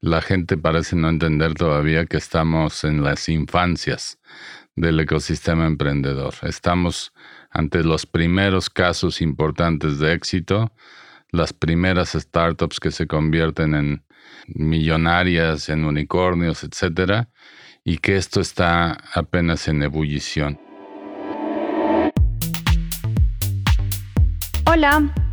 la gente parece no entender todavía que estamos en las infancias del ecosistema emprendedor. Estamos ante los primeros casos importantes de éxito, las primeras startups que se convierten en millonarias, en unicornios, etcétera, y que esto está apenas en ebullición. Hola,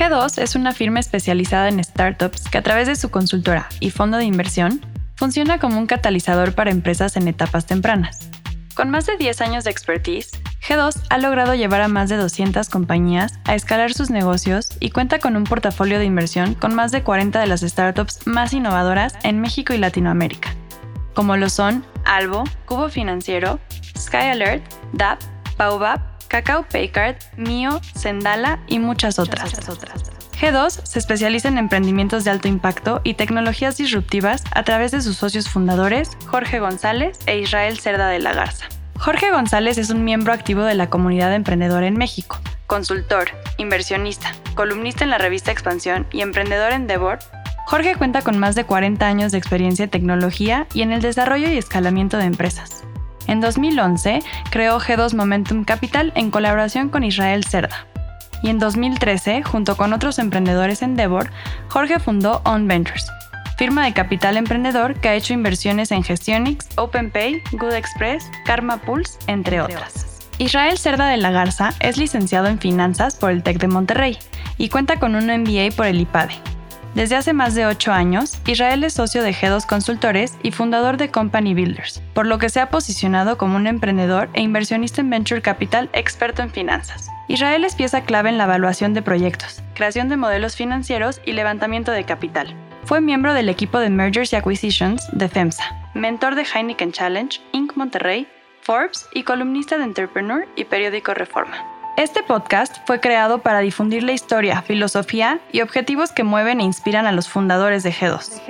G2 es una firma especializada en startups que a través de su consultora y fondo de inversión funciona como un catalizador para empresas en etapas tempranas. Con más de 10 años de expertise, G2 ha logrado llevar a más de 200 compañías a escalar sus negocios y cuenta con un portafolio de inversión con más de 40 de las startups más innovadoras en México y Latinoamérica, como lo son Albo, Cubo Financiero, Sky Alert, DAP, Baobab Cacao Paycard, Mio, Sendala y muchas otras. G2 se especializa en emprendimientos de alto impacto y tecnologías disruptivas a través de sus socios fundadores, Jorge González e Israel Cerda de la Garza. Jorge González es un miembro activo de la comunidad emprendedora en México, consultor, inversionista, columnista en la revista Expansión y emprendedor en Devor. Jorge cuenta con más de 40 años de experiencia en tecnología y en el desarrollo y escalamiento de empresas. En 2011 creó G2 Momentum Capital en colaboración con Israel Cerda. Y en 2013, junto con otros emprendedores en Devor, Jorge fundó On Ventures, firma de capital emprendedor que ha hecho inversiones en Gestionix, OpenPay, Good Express, Karma Pulse, entre otras. Israel Cerda de la Garza es licenciado en finanzas por el TEC de Monterrey y cuenta con un MBA por el IPADE. Desde hace más de 8 años, Israel es socio de G2 Consultores y fundador de Company Builders, por lo que se ha posicionado como un emprendedor e inversionista en Venture Capital experto en finanzas. Israel es pieza clave en la evaluación de proyectos, creación de modelos financieros y levantamiento de capital. Fue miembro del equipo de Mergers y Acquisitions de FEMSA, mentor de Heineken Challenge, Inc. Monterrey, Forbes y columnista de Entrepreneur y periódico Reforma. Este podcast fue creado para difundir la historia, filosofía y objetivos que mueven e inspiran a los fundadores de G2.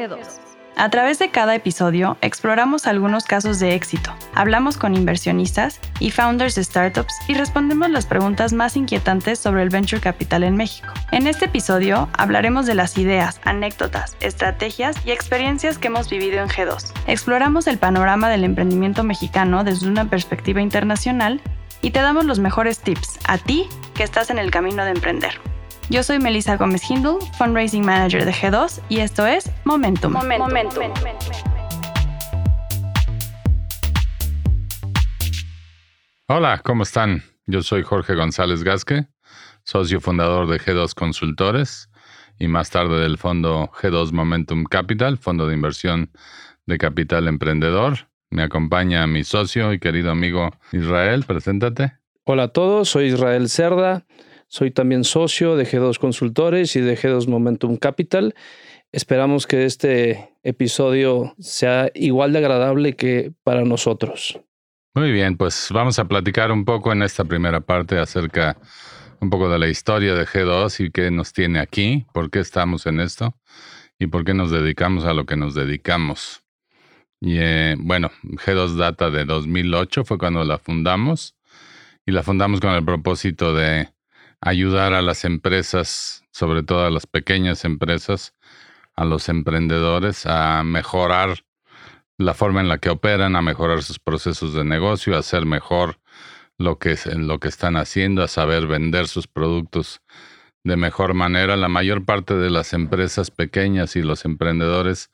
A través de cada episodio exploramos algunos casos de éxito, hablamos con inversionistas y founders de startups y respondemos las preguntas más inquietantes sobre el venture capital en México. En este episodio hablaremos de las ideas, anécdotas, estrategias y experiencias que hemos vivido en G2. Exploramos el panorama del emprendimiento mexicano desde una perspectiva internacional y te damos los mejores tips a ti que estás en el camino de emprender. Yo soy Melissa Gómez Hindle, Fundraising Manager de G2 y esto es Momentum. Momentum. Hola, ¿cómo están? Yo soy Jorge González Gasque, socio fundador de G2 Consultores y más tarde del fondo G2 Momentum Capital, fondo de inversión de capital emprendedor. Me acompaña mi socio y querido amigo Israel. Preséntate. Hola a todos, soy Israel Cerda. Soy también socio de G2 Consultores y de G2 Momentum Capital. Esperamos que este episodio sea igual de agradable que para nosotros. Muy bien, pues vamos a platicar un poco en esta primera parte acerca un poco de la historia de G2 y qué nos tiene aquí, por qué estamos en esto y por qué nos dedicamos a lo que nos dedicamos. Y eh, bueno, G2 data de 2008, fue cuando la fundamos. Y la fundamos con el propósito de ayudar a las empresas, sobre todo a las pequeñas empresas, a los emprendedores, a mejorar la forma en la que operan, a mejorar sus procesos de negocio, a hacer mejor lo que, lo que están haciendo, a saber vender sus productos de mejor manera. La mayor parte de las empresas pequeñas y los emprendedores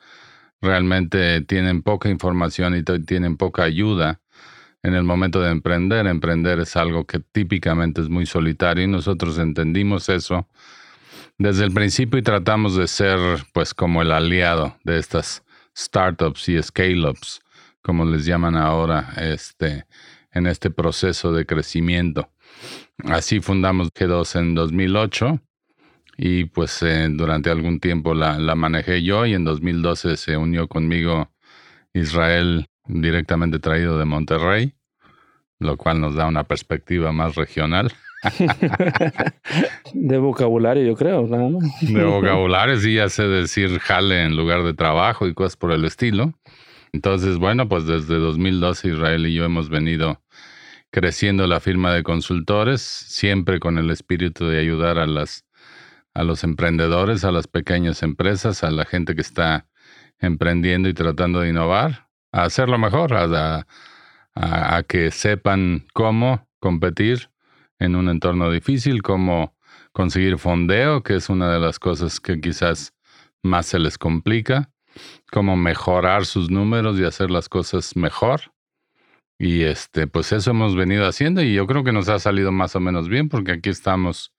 realmente tienen poca información y tienen poca ayuda en el momento de emprender. Emprender es algo que típicamente es muy solitario y nosotros entendimos eso desde el principio y tratamos de ser pues como el aliado de estas startups y scale-ups, como les llaman ahora, este, en este proceso de crecimiento. Así fundamos G2 en 2008 y pues eh, durante algún tiempo la, la, manejé yo y en 2012 se unió conmigo Israel directamente traído de Monterrey, lo cual nos da una perspectiva más regional. de vocabulario, yo creo. De vocabulario, sí, ya sé decir jale en lugar de trabajo y cosas por el estilo. Entonces, bueno, pues desde 2012 Israel y yo hemos venido creciendo la firma de consultores, siempre con el espíritu de ayudar a las a los emprendedores, a las pequeñas empresas, a la gente que está emprendiendo y tratando de innovar, a hacerlo mejor, a, que sepan cómo competir en un entorno difícil, cómo conseguir fondeo, que es una de las cosas que quizás más se les complica, cómo mejorar sus números y hacer las cosas mejor. Y este, pues eso hemos venido haciendo y yo creo que nos ha salido más o menos bien porque aquí estamos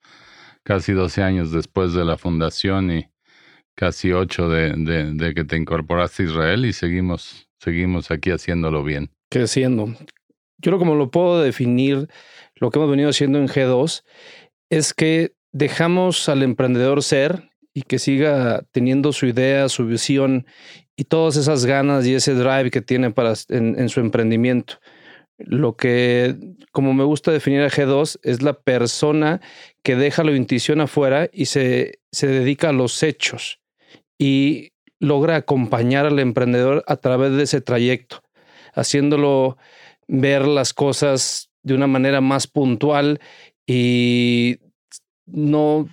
casi 12 años después de la fundación y casi 8 de, de, que te incorporaste a Israel y seguimos, seguimos aquí haciéndolo bien. Creciendo. Yo lo como lo puedo definir, lo que hemos venido haciendo en G2 es que dejamos al emprendedor ser y que siga teniendo su idea, su visión y todas esas ganas y ese drive que tiene para en su emprendimiento. Lo que, como me gusta definir a G2, es la persona que deja la intuición afuera y se, se dedica a los hechos y logra acompañar al emprendedor a través de ese trayecto, haciéndolo ver las cosas de una manera más puntual y no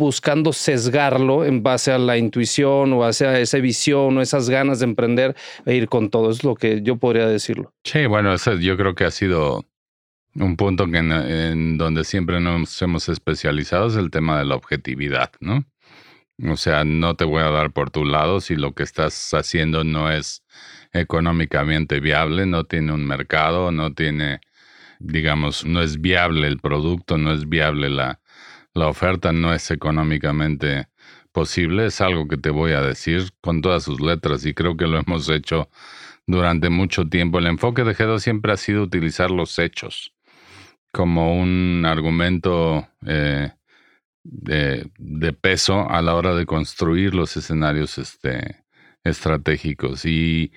buscando sesgarlo en base a la intuición o hacia esa visión o esas ganas de emprender e ir con todo. Es lo que yo podría decirlo. Sí, bueno, eso yo creo que ha sido un punto que en, donde siempre nos hemos especializado es el tema de la objetividad, ¿no? O sea, no te voy a dar por tu lado si lo que estás haciendo no es económicamente viable, no tiene un mercado, no tiene, digamos, no es viable el producto, no es viable la, la oferta no es económicamente posible, es algo que te voy a decir con todas sus letras y creo que lo hemos hecho durante mucho tiempo. El enfoque de G2 siempre ha sido utilizar los hechos como un argumento eh, de, peso a la hora de construir los escenarios este, estratégicos. Y,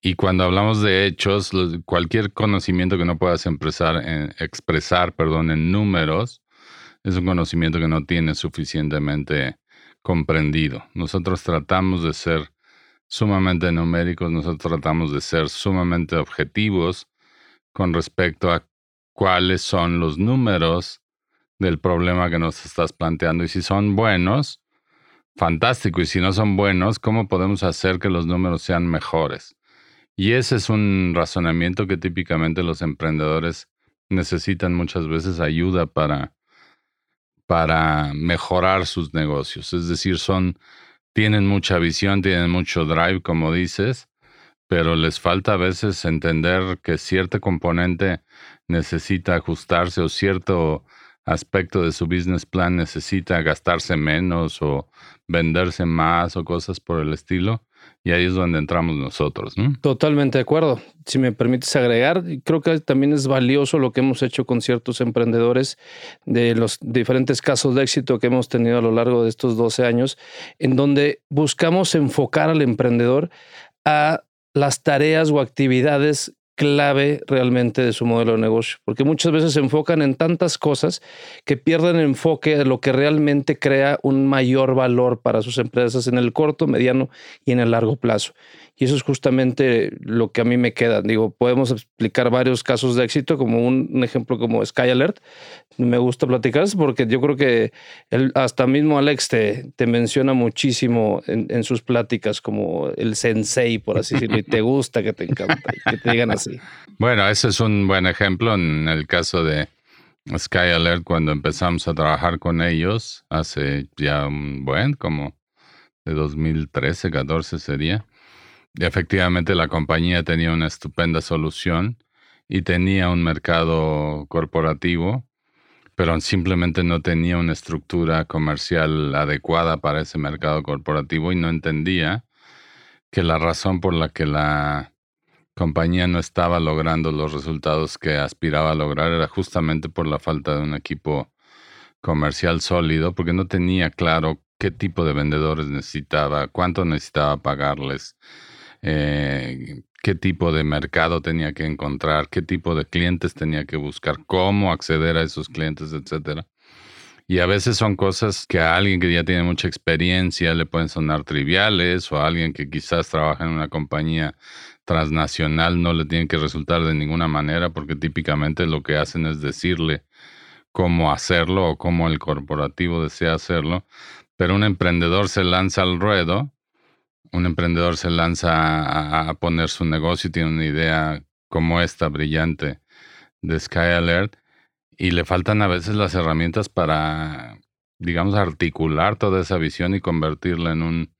y, cuando hablamos de hechos, cualquier conocimiento que no puedas expresar, expresar perdón, en números, es un conocimiento que no tiene suficientemente comprendido. Nosotros tratamos de ser sumamente numéricos, nosotros tratamos de ser sumamente objetivos con respecto a cuáles son los números del problema que nos estás planteando. Y si son buenos, fantástico. Y si no son buenos, ¿cómo podemos hacer que los números sean mejores? Y ese es un razonamiento que típicamente los emprendedores necesitan muchas veces ayuda para para mejorar sus negocios. Es decir, son, tienen mucha visión, tienen mucho drive, como dices, pero les falta a veces entender que cierto componente necesita ajustarse o cierto aspecto de su business plan necesita gastarse menos o venderse más o cosas por el estilo. Y ahí es donde entramos nosotros. ¿no? Totalmente de acuerdo. Si me permites agregar, creo que también es valioso lo que hemos hecho con ciertos emprendedores de los diferentes casos de éxito que hemos tenido a lo largo de estos 12 años, en donde buscamos enfocar al emprendedor a las tareas o actividades clave realmente de su modelo de negocio, porque muchas veces se enfocan en tantas cosas que pierden enfoque de lo que realmente crea un mayor valor para sus empresas en el corto, mediano y en el largo plazo. Y eso es justamente lo que a mí me queda. Digo, podemos explicar varios casos de éxito, como un, ejemplo como Sky Alert. Me gusta platicar porque yo creo que hasta mismo Alex te, te menciona muchísimo en, sus pláticas como el sensei, por así decirlo, y te gusta que te encanta, que te digan así. Bueno, ese es un buen ejemplo en el caso de Sky Alert cuando empezamos a trabajar con ellos hace ya un buen, como de 2013, 14 sería efectivamente la compañía tenía una estupenda solución y tenía un mercado corporativo, pero simplemente no tenía una estructura comercial adecuada para ese mercado corporativo y no entendía que la razón por la que la compañía no estaba logrando los resultados que aspiraba a lograr era justamente por la falta de un equipo comercial sólido, porque no tenía claro qué tipo de vendedores necesitaba, cuánto necesitaba pagarles, eh, qué tipo de mercado tenía que encontrar, qué tipo de clientes tenía que buscar, cómo acceder a esos clientes, etcétera. Y a veces son cosas que a alguien que ya tiene mucha experiencia le pueden sonar triviales o a alguien que quizás trabaja en una compañía transnacional no le tienen que resultar de ninguna manera porque típicamente lo que hacen es decirle cómo hacerlo o cómo el corporativo desea hacerlo. Pero un emprendedor se lanza al ruedo, un emprendedor se lanza a, poner su negocio y tiene una idea como esta brillante de Sky Alert y le faltan a veces las herramientas para, digamos, articular toda esa visión y convertirla en un,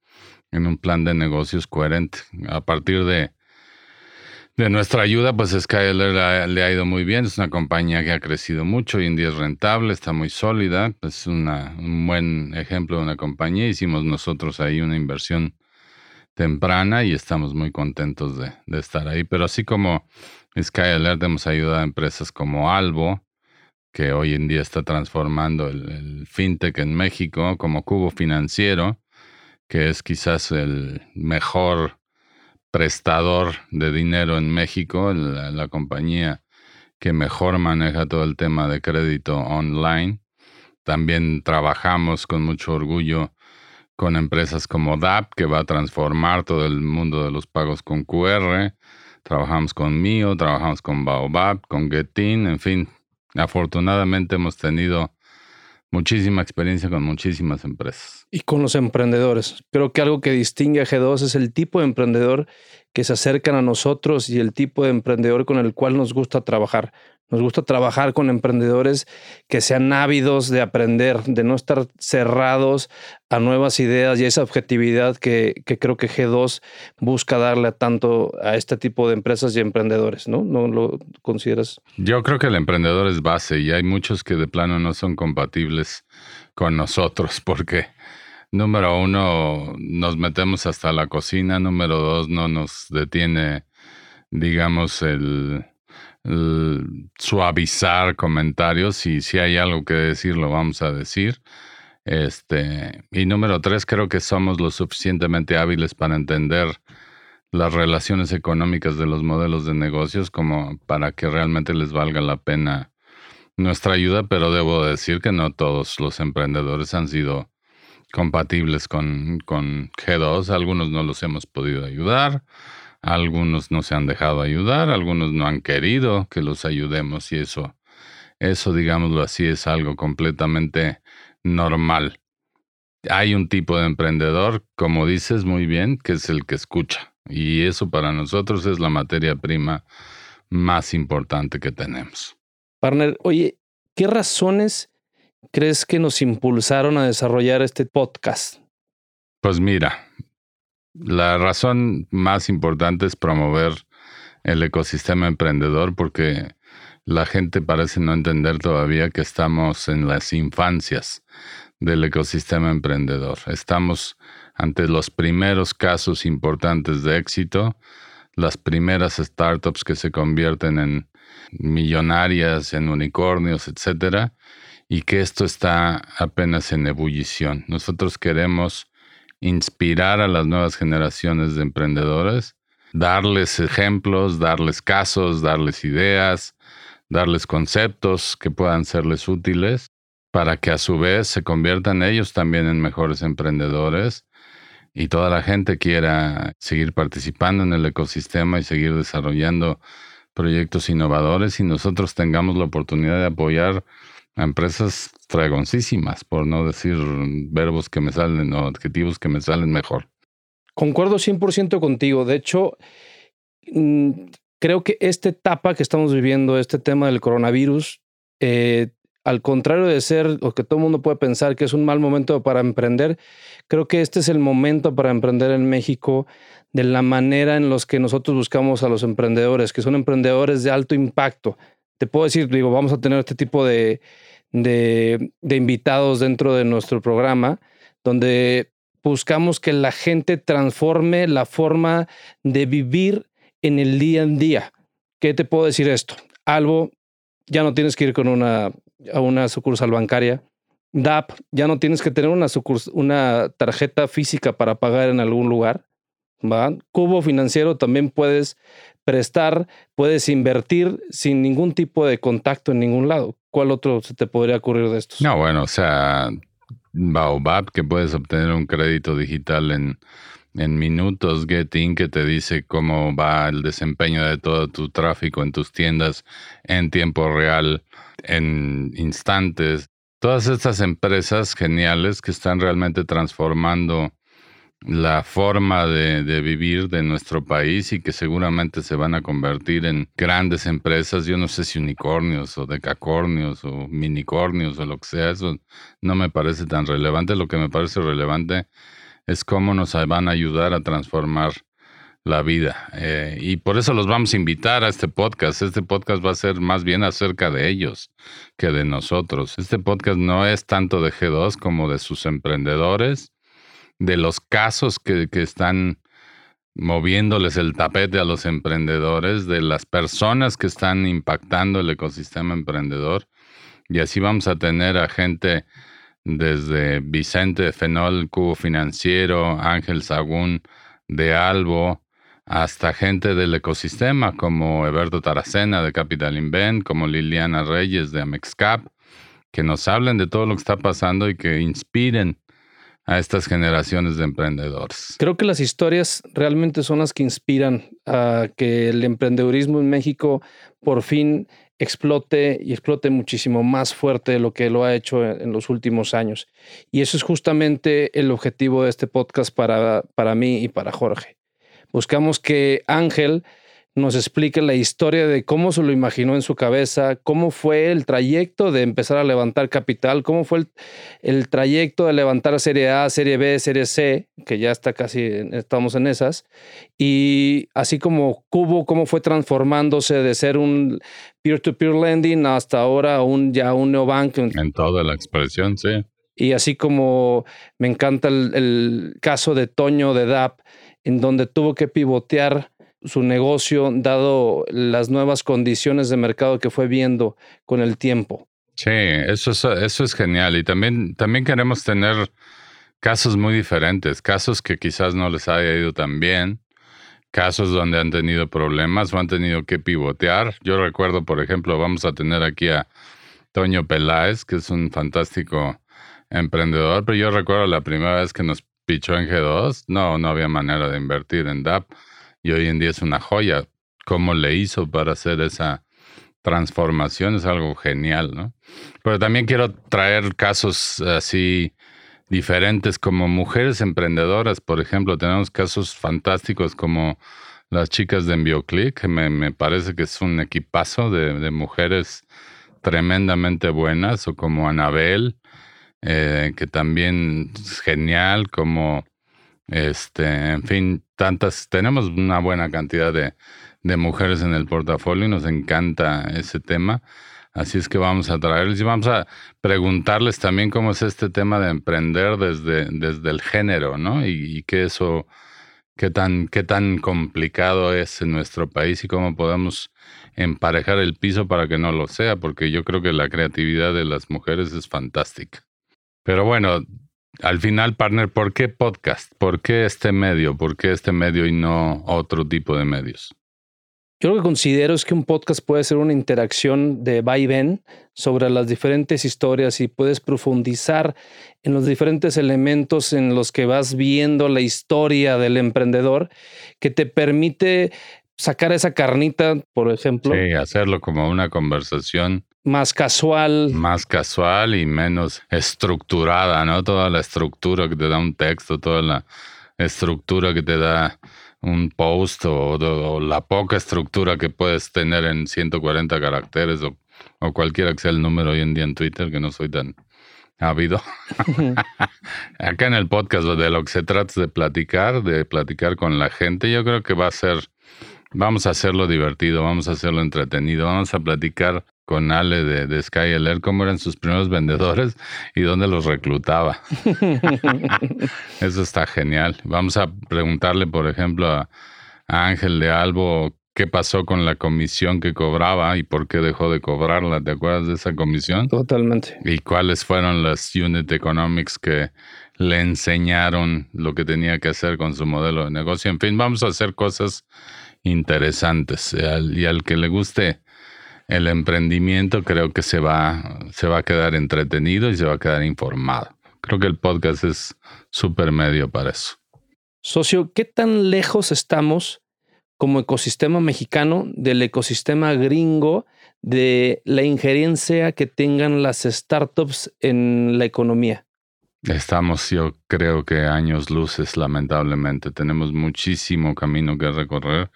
en un plan de negocios coherente. A partir de, de nuestra ayuda, pues Skyler le ha ido muy bien. Es una compañía que ha crecido mucho, hoy es rentable, está muy sólida. Es una, un buen ejemplo de una compañía. Hicimos nosotros ahí una inversión temprana y estamos muy contentos de, estar ahí. Pero así como Skyler, hemos ayudado a empresas como Albo, que hoy en día está transformando el, fintech en México como cubo financiero, que es quizás el mejor prestador de dinero en México, la, compañía que mejor maneja todo el tema de crédito online. También trabajamos con mucho orgullo con empresas como DAP, que va a transformar todo el mundo de los pagos con QR. Trabajamos con Mio, trabajamos con Baobab, con Getin, en fin, Afortunadamente hemos tenido muchísima experiencia con muchísimas empresas. Y con los emprendedores. Creo que algo que distingue a G2 es el tipo de emprendedor que se acercan a nosotros y el tipo de emprendedor con el cual nos gusta trabajar. Nos gusta trabajar con emprendedores que sean ávidos de aprender, de no estar cerrados a nuevas ideas y esa objetividad que, creo que G2 busca darle tanto a este tipo de empresas y emprendedores, ¿no? ¿No lo consideras? Yo creo que el emprendedor es base y hay muchos que de plano no son compatibles con nosotros porque número uno, nos metemos hasta la cocina, número dos, no nos detiene, digamos, el suavizar comentarios y si hay algo que decir lo vamos a decir. Este, y número tres, creo que somos lo suficientemente hábiles para entender las relaciones económicas de los modelos de negocios como para que realmente les valga la pena nuestra ayuda, pero debo decir que no todos los emprendedores han sido compatibles con, con G2, algunos no los hemos podido ayudar, algunos no se han dejado ayudar, algunos no han querido que los ayudemos y eso, eso digámoslo así, es algo completamente normal. Hay un tipo de emprendedor, como dices muy bien, que es el que escucha. Y eso para nosotros es la materia prima más importante que tenemos. Partner, oye, ¿qué razones crees que nos impulsaron a desarrollar este podcast? Pues mira, la razón más importante es promover el ecosistema emprendedor porque la gente parece no entender todavía que estamos en las infancias del ecosistema emprendedor. Estamos ante los primeros casos importantes de éxito, las primeras startups que se convierten en millonarias, en unicornios, etcétera, y que esto está apenas en ebullición. Nosotros queremos inspirar a las nuevas generaciones de emprendedores, darles ejemplos, darles casos, darles ideas, darles conceptos que puedan serles útiles para que a su vez se conviertan ellos también en mejores emprendedores y toda la gente quiera seguir participando en el ecosistema y seguir desarrollando proyectos innovadores y nosotros tengamos la oportunidad de apoyar a empresas dragoncísimas, por no decir verbos que me salen o adjetivos que me salen mejor. Concuerdo 100% contigo. De hecho, mm, creo que esta etapa que estamos viviendo, este tema del coronavirus, eh, al contrario de ser lo que todo el mundo puede pensar que es un mal momento para emprender, creo que este es el momento para emprender en México de la manera en los que nosotros buscamos a los emprendedores, que son emprendedores de alto impacto. Te puedo decir, digo, vamos a tener este tipo de, de, invitados dentro de nuestro programa, donde buscamos que la gente transforme la forma de vivir en el día en día. ¿Qué te puedo decir esto? Algo, ya no tienes que ir con una, a una sucursal bancaria. DAP, ya no tienes que tener una, una tarjeta física para pagar en algún lugar. ¿va? Cubo financiero también puedes prestar, puedes invertir sin ningún tipo de contacto en ningún lado. ¿Cuál otro se te podría ocurrir de estos? No, bueno, o sea, Baobab, que puedes obtener un crédito digital en, en minutos, Getin, que te dice cómo va el desempeño de todo tu tráfico en tus tiendas en tiempo real, en instantes. Todas estas empresas geniales que están realmente transformando la forma de, vivir de nuestro país y que seguramente se van a convertir en grandes empresas, yo no sé si unicornios o decacornios o minicornios o lo que sea, eso no me parece tan relevante, lo que me parece relevante es cómo nos van a ayudar a transformar la vida. Eh, y por eso los vamos a invitar a este podcast. Este podcast va a ser más bien acerca de ellos que de nosotros. Este podcast no es tanto de G2 como de sus emprendedores de los casos que, están moviéndoles el tapete a los emprendedores, de las personas que están impactando el ecosistema emprendedor. Y así vamos a tener a gente desde Vicente Fenol, Cubo Financiero, Ángel Sagún de Albo, hasta gente del ecosistema como Eberto Taracena de Capital Invent, como Liliana Reyes de Amexcap, que nos hablen de todo lo que está pasando y que inspiren a estas generaciones de emprendedores. Creo que las historias realmente son las que inspiran a que el emprendedurismo en México por fin explote y explote muchísimo más fuerte de lo que lo ha hecho en los últimos años. Y eso es justamente el objetivo de este podcast para, para mí y para Jorge. Buscamos que Ángel nos explique la historia de cómo se lo imaginó en su cabeza, cómo fue el trayecto de empezar a levantar capital, cómo fue el, trayecto de levantar Serie A, Serie B, Serie C, que ya está casi, estamos en esas, y así como Cubo, cómo fue transformándose de ser un peer-to-peer lending hasta ahora un, ya un neobank. En toda la expresión, sí. Y así como me encanta el, el caso de Toño de DAP, en donde tuvo que pivotear su negocio dado las nuevas condiciones de mercado que fue viendo con el tiempo. Sí, eso es, eso es genial. Y también, también queremos tener casos muy diferentes, casos que quizás no les haya ido tan bien, casos donde han tenido problemas o han tenido que pivotear. Yo recuerdo, por ejemplo, vamos a tener aquí a Toño Peláez, que es un fantástico emprendedor, pero yo recuerdo la primera vez que nos pichó en G2, no, no había manera de invertir en DAP y hoy en día es una joya. Cómo le hizo para hacer esa transformación es algo genial, ¿no? Pero también quiero traer casos así diferentes como mujeres emprendedoras, por ejemplo, tenemos casos fantásticos como las chicas de EnvioClick, que me, parece que es un equipazo de, mujeres tremendamente buenas, o como Anabel, eh, que también es genial, como este, en fin, tantas, tenemos una buena cantidad de, de mujeres en el portafolio y nos encanta ese tema. Así es que vamos a traerles y vamos a preguntarles también cómo es este tema de emprender desde, desde el género, ¿no? Y, y qué eso, qué tan, qué tan complicado es en nuestro país y cómo podemos emparejar el piso para que no lo sea, porque yo creo que la creatividad de las mujeres es fantástica. Pero bueno, al final, partner, ¿por qué podcast? ¿Por qué este medio? ¿Por qué este medio y no otro tipo de medios? Yo lo que considero es que un podcast puede ser una interacción de va y ven sobre las diferentes historias y puedes profundizar en los diferentes elementos en los que vas viendo la historia del emprendedor que te permite sacar esa carnita, por ejemplo. Sí, hacerlo como una conversación más casual. Más casual y menos estructurada, ¿no? Toda la estructura que te da un texto, toda la estructura que te da un post o, la poca estructura que puedes tener en 140 caracteres o, o cualquiera que sea el número hoy en día en Twitter, que no soy tan ávido. Acá en el podcast de lo que se trata es de platicar, de platicar con la gente, yo creo que va a ser, vamos a hacerlo divertido, vamos a hacerlo entretenido, vamos a platicar con Ale de, de SkyLR cómo eran sus primeros vendedores y dónde los reclutaba. Eso está genial. Vamos a preguntarle, por ejemplo, a, Ángel de Albo qué pasó con la comisión que cobraba y por qué dejó de cobrarla. ¿Te acuerdas de esa comisión? Totalmente. Y cuáles fueron las unit economics que le enseñaron lo que tenía que hacer con su modelo de negocio. En fin, vamos a hacer cosas interesantes. Y al que le guste el emprendimiento, creo que se va, se va a quedar entretenido y se va a quedar informado. Creo que el podcast es súper medio para eso. Socio, ¿qué tan lejos estamos como ecosistema mexicano del ecosistema gringo de la injerencia que tengan las startups en la economía? Estamos, yo creo que años luces, lamentablemente. Tenemos muchísimo camino que recorrer.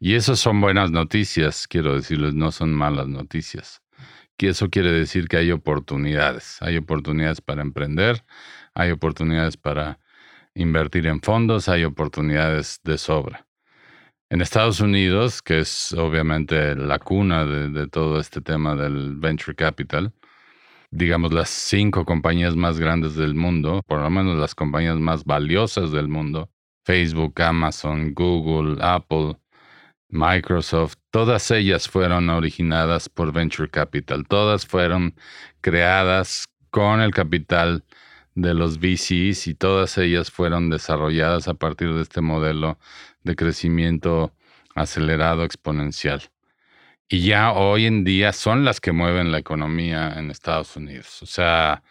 Y eso son buenas noticias, quiero decirles, no son malas noticias. Eso quiere decir que hay oportunidades. Hay oportunidades para emprender, hay oportunidades para invertir en fondos, hay oportunidades de sobra. En Estados Unidos, que es obviamente la cuna de todo este tema del venture capital, digamos, las cinco compañías más grandes del mundo, por lo menos las compañías más valiosas del mundo, Facebook, Amazon, Google, Apple, Microsoft, todas ellas fueron originadas por Venture Capital, todas fueron creadas con el capital de los VCs y todas ellas fueron desarrolladas a partir de este modelo de crecimiento acelerado exponencial y ya hoy en día son las que mueven la economía en Estados Unidos. O sea,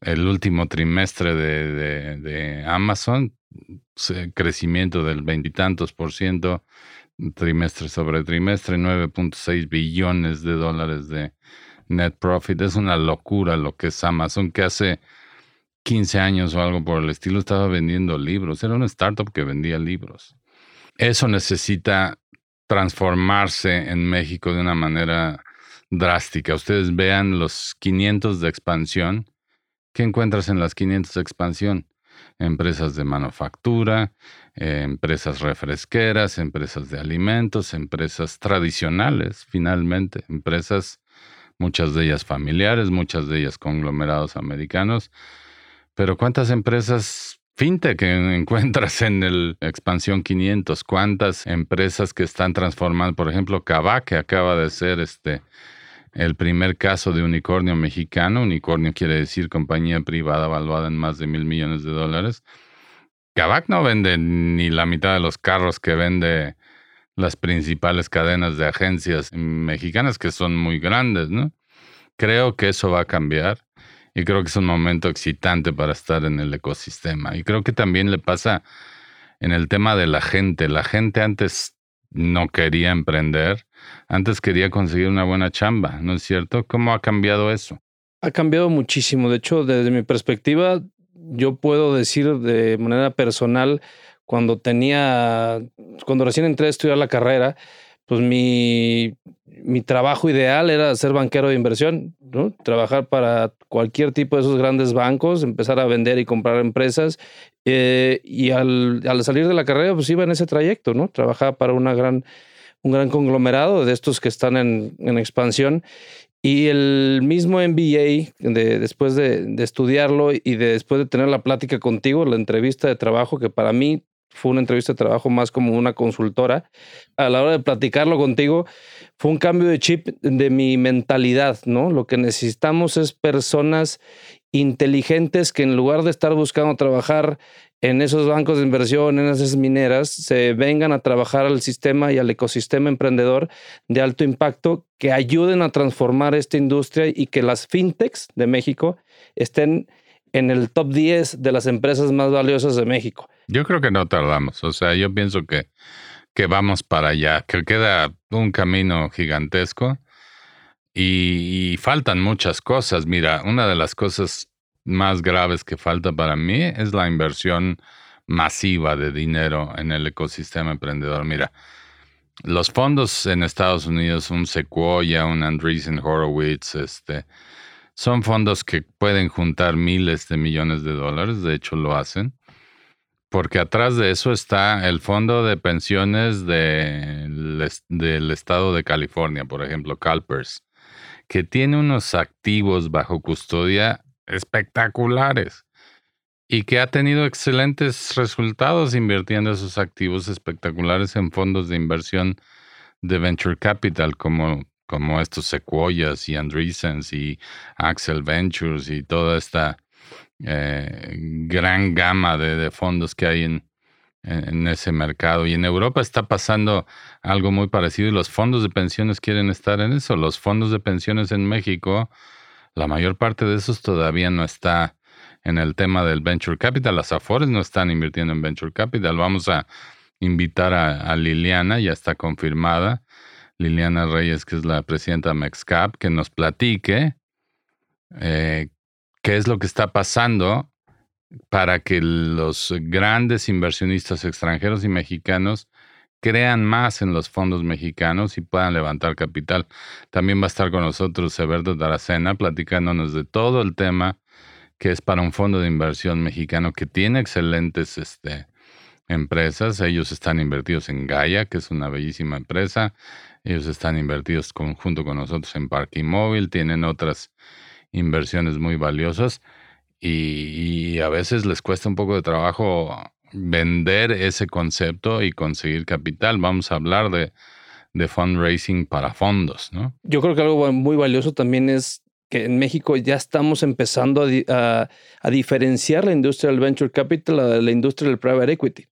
el último trimestre de, Amazon, crecimiento del veintitantos por ciento, trimestre sobre trimestre, 9.6 billones de dólares de net profit. Es una locura lo que es Amazon, que hace 15 años o algo por el estilo estaba vendiendo libros. Era una startup que vendía libros. Eso necesita transformarse en México de una manera drástica. Ustedes vean los 500 de expansión. ¿Qué encuentras en las 500 de expansión? Empresas de manufactura, empresas refresqueras, empresas de alimentos, empresas tradicionales, finalmente, empresas, muchas de ellas familiares, muchas de ellas conglomerados americanos. Pero ¿cuántas empresas fintech encuentras en el Expansión 500, cuántas empresas que están transformando, por ejemplo, Kavak, que acaba de ser este el primer caso de unicornio mexicano. Unicornio quiere decir compañía privada valuada en más de mil millones de dólares. Kavak no vende ni la mitad de los carros que vende las principales cadenas de agencias mexicanas que son muy grandes, ¿no? Creo que eso va a cambiar y creo que es un momento excitante para estar en el ecosistema. Y creo que también le pasa en el tema de la gente. La gente antes no quería emprender, antes quería conseguir una buena chamba, ¿no es cierto? ¿Cómo ha cambiado eso? Ha cambiado muchísimo. De hecho, desde mi perspectiva, yo puedo decir de manera personal, cuando tenía, cuando recién entré a estudiar la carrera, pues mi, mi trabajo ideal era ser banquero de inversión, ¿no? Trabajar para cualquier tipo de esos grandes bancos, empezar a vender y comprar empresas. Eh, y al, al, salir de la carrera, pues iba en ese trayecto, ¿no? Trabajaba para una gran, un gran conglomerado de estos que están en, en expansión. Y el mismo MBA, de, después de, de, estudiarlo y de, después de tener la plática contigo, la entrevista de trabajo, que para mí fue una entrevista de trabajo más como una consultora. A la hora de platicarlo contigo, fue un cambio de chip de mi mentalidad, ¿no? Lo que necesitamos es personas inteligentes que en lugar de estar buscando trabajar en esos bancos de inversión, en esas mineras, se vengan a trabajar al sistema y al ecosistema emprendedor de alto impacto que ayuden a transformar esta industria y que las fintechs de México estén en el top 10 de las empresas más valiosas de México. Yo creo que no tardamos. O sea, yo pienso que, que vamos para allá, que queda un camino gigantesco y, faltan muchas cosas. Mira, una de las cosas más graves que falta para mí es la inversión masiva de dinero en el ecosistema emprendedor. Mira, los fondos en Estados Unidos, un Sequoia, un Andreessen Horowitz, este, son fondos que pueden juntar miles de millones de dólares, de hecho lo hacen, porque atrás de eso está el fondo de pensiones del estado de California, por ejemplo, CalPERS, que tiene unos activos bajo custodia espectaculares y que ha tenido excelentes resultados invirtiendo esos activos espectaculares en fondos de inversión de venture capital como, como estos Sequoias y Andreessens y Axel Ventures y toda esta eh, gran gama de, fondos que hay en, en, ese mercado. Y en Europa está pasando algo muy parecido y los fondos de pensiones quieren estar en eso. Los fondos de pensiones en México, la mayor parte de esos todavía no está en el tema del venture capital. Las Afores no están invirtiendo en venture capital. Vamos a invitar a, Liliana, ya está confirmada, Liliana Reyes, que es la presidenta de Mexcap, que nos platique eh, qué es lo que está pasando para que los grandes inversionistas extranjeros y mexicanos crean más en los fondos mexicanos y puedan levantar capital. También va a estar con nosotros Eberto Taracena platicándonos de todo el tema que es para un fondo de inversión mexicano que tiene excelentes este, empresas. Ellos están invertidos en Gaia, que es una bellísima empresa. Ellos están invertidos junto con nosotros en Parque Móvil. Tienen otras inversiones muy valiosas y, a veces les cuesta un poco de trabajo vender ese concepto y conseguir capital. Vamos a hablar de, de fundraising para fondos, ¿no? Yo creo que algo muy valioso también es que en México ya estamos empezando a, diferenciar la industria del venture capital de la industria del private equity.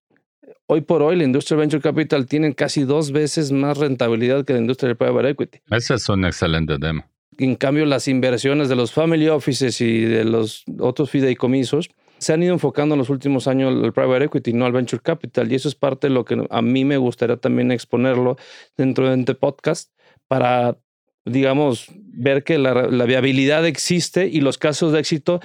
Hoy por hoy, la industria del venture capital tiene casi dos veces más rentabilidad que la industria del private equity. Ese es un excelente tema. En cambio, las inversiones de los family offices y de los otros fideicomisos se han ido enfocando en los últimos años al private equity, no al venture capital. Y eso es parte de lo que a mí me gustaría también exponerlo dentro de este podcast para digamos, ver que la, viabilidad existe y los casos de éxito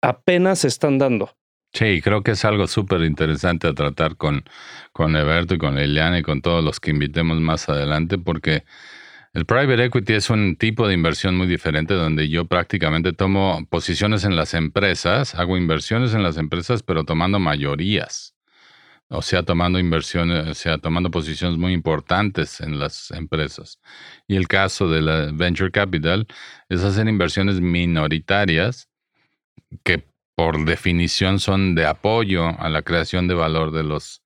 apenas se están dando. Sí, creo que es algo súper interesante a tratar con, con Eberto y con Eliana y con todos los que invitemos más adelante, porque el private equity es un tipo de inversión muy diferente donde yo prácticamente tomo posiciones en las empresas, hago inversiones en las empresas, pero tomando mayorías o sea, tomando inversiones, o sea, tomando posiciones muy importantes en las empresas. Y el caso de la venture capital es hacer inversiones minoritarias que por definición son de apoyo a la creación de valor de los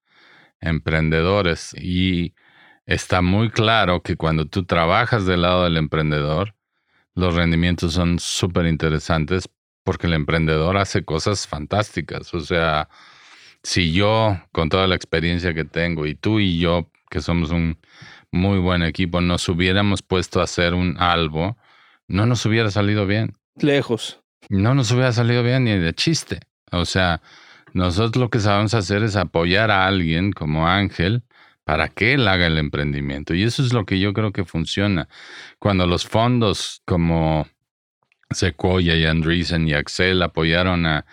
emprendedores. Y está muy claro que cuando tú trabajas del lado del emprendedor, los rendimientos son súper interesantes porque el emprendedor hace cosas fantásticas. O sea, si yo, con toda la experiencia que tengo, y tú y yo, que somos un muy buen equipo, nos hubiéramos puesto a hacer un algo, no nos hubiera salido bien. Lejos. No nos hubiera salido bien ni de chiste. O sea, nosotros lo que sabemos hacer es apoyar a alguien como Ángel para que él haga el emprendimiento. Y eso es lo que yo creo que funciona. Cuando los fondos como Sequoia y Andreessen y Axel apoyaron a,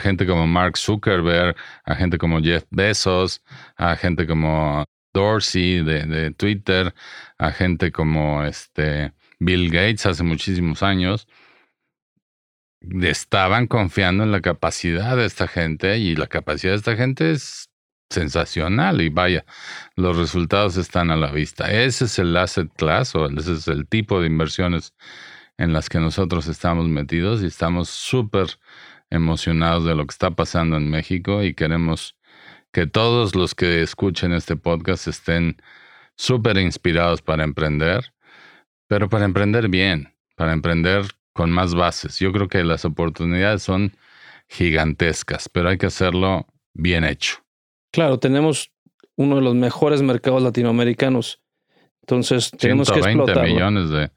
gente como Mark Zuckerberg, a gente como Jeff Bezos, a gente como Dorsey de, Twitter, a gente como este Bill Gates hace muchísimos años. Estaban confiando en la capacidad de esta gente y la capacidad de esta gente es sensacional y vaya, los resultados están a la vista. Ese es el asset class o ese es el tipo de inversiones en las que nosotros estamos metidos y estamos súper emocionados de lo que está pasando en México y queremos que todos los que escuchen este podcast estén súper inspirados para emprender, pero para emprender bien, para emprender con más bases. Yo creo que las oportunidades son gigantescas, pero hay que hacerlo bien hecho. Claro, tenemos uno de los mejores mercados latinoamericanos. Entonces tenemos que explotarlo. millones de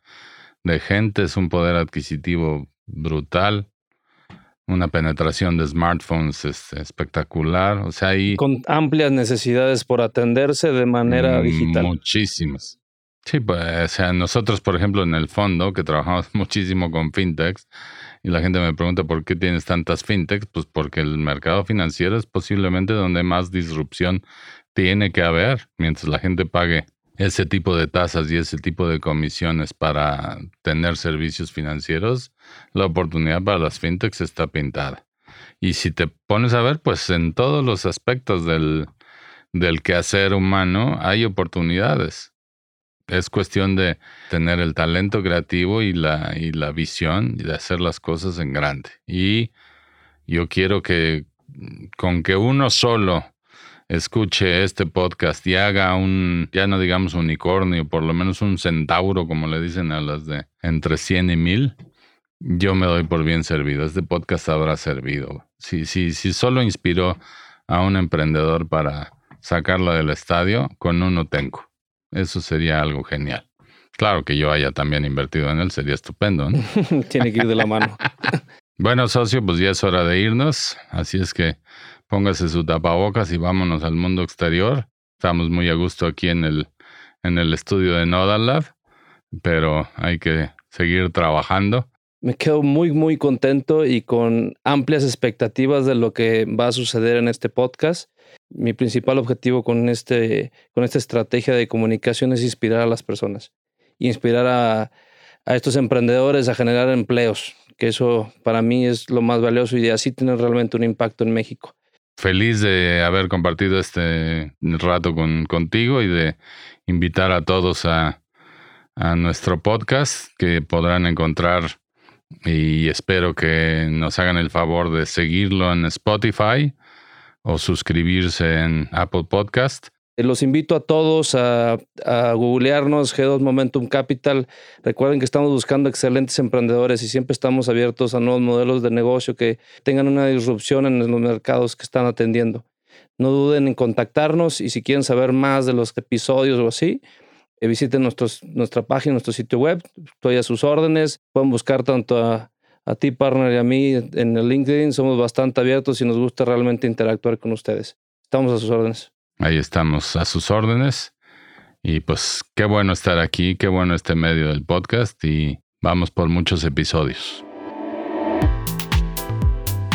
de gente, es un poder adquisitivo brutal, una penetración de smartphones espectacular, o sea, hay... Con amplias necesidades por atenderse de manera mm, digital. Muchísimas. Sí, pues, o sea, nosotros, por ejemplo, en el fondo, que trabajamos muchísimo con fintechs, y la gente me pregunta por qué tienes tantas fintechs, pues porque el mercado financiero es posiblemente donde más disrupción tiene que haber, mientras la gente pague ese tipo de tasas y ese tipo de comisiones para tener servicios financieros, la oportunidad para las fintechs está pintada. Y si te pones a ver, pues en todos los aspectos del, del quehacer humano hay oportunidades. Es cuestión de tener el talento creativo y la, y la visión de hacer las cosas en grande. Y yo quiero que con que uno solo escuche este podcast y haga un, ya no digamos unicornio, por lo menos un centauro, como le dicen a las de entre 100 y 1000, yo me doy por bien servido. Este podcast habrá servido. Si, si, si solo inspiró a un emprendedor para sacarlo del estadio, con uno tengo. Eso sería algo genial. Claro que yo haya también invertido en él, sería estupendo. Tiene que ir de la mano. bueno, socio, pues ya es hora de irnos. Así es que póngase su tapabocas y vámonos al mundo exterior. Estamos muy a gusto aquí en el, en el estudio de Nodal Lab, pero hay que seguir trabajando. Me quedo muy, muy contento y con amplias expectativas de lo que va a suceder en este podcast. Mi principal objetivo con, este, con esta estrategia de comunicación es inspirar a las personas, inspirar a, a estos emprendedores a generar empleos, que eso para mí es lo más valioso y así tener realmente un impacto en México. Feliz de haber compartido este rato con, contigo y de invitar a todos a, a nuestro podcast que podrán encontrar y espero que nos hagan el favor de seguirlo en Spotify o suscribirse en Apple Podcast. Eh, los invito a todos a, googlearnos G2 Momentum Capital. Recuerden que estamos buscando excelentes emprendedores y siempre estamos abiertos a nuevos modelos de negocio que tengan una disrupción en los mercados que están atendiendo. No duden en contactarnos y si quieren saber más de los episodios o así, eh, visiten nuestra página, nuestro sitio web. Estoy a sus órdenes. Pueden buscar tanto a, a ti, partner, y a mí en el LinkedIn. Somos bastante abiertos y nos gusta realmente interactuar con ustedes. Estamos a sus órdenes. Ahí estamos a sus órdenes. Y pues qué bueno estar aquí, qué bueno este medio del podcast y vamos por muchos episodios.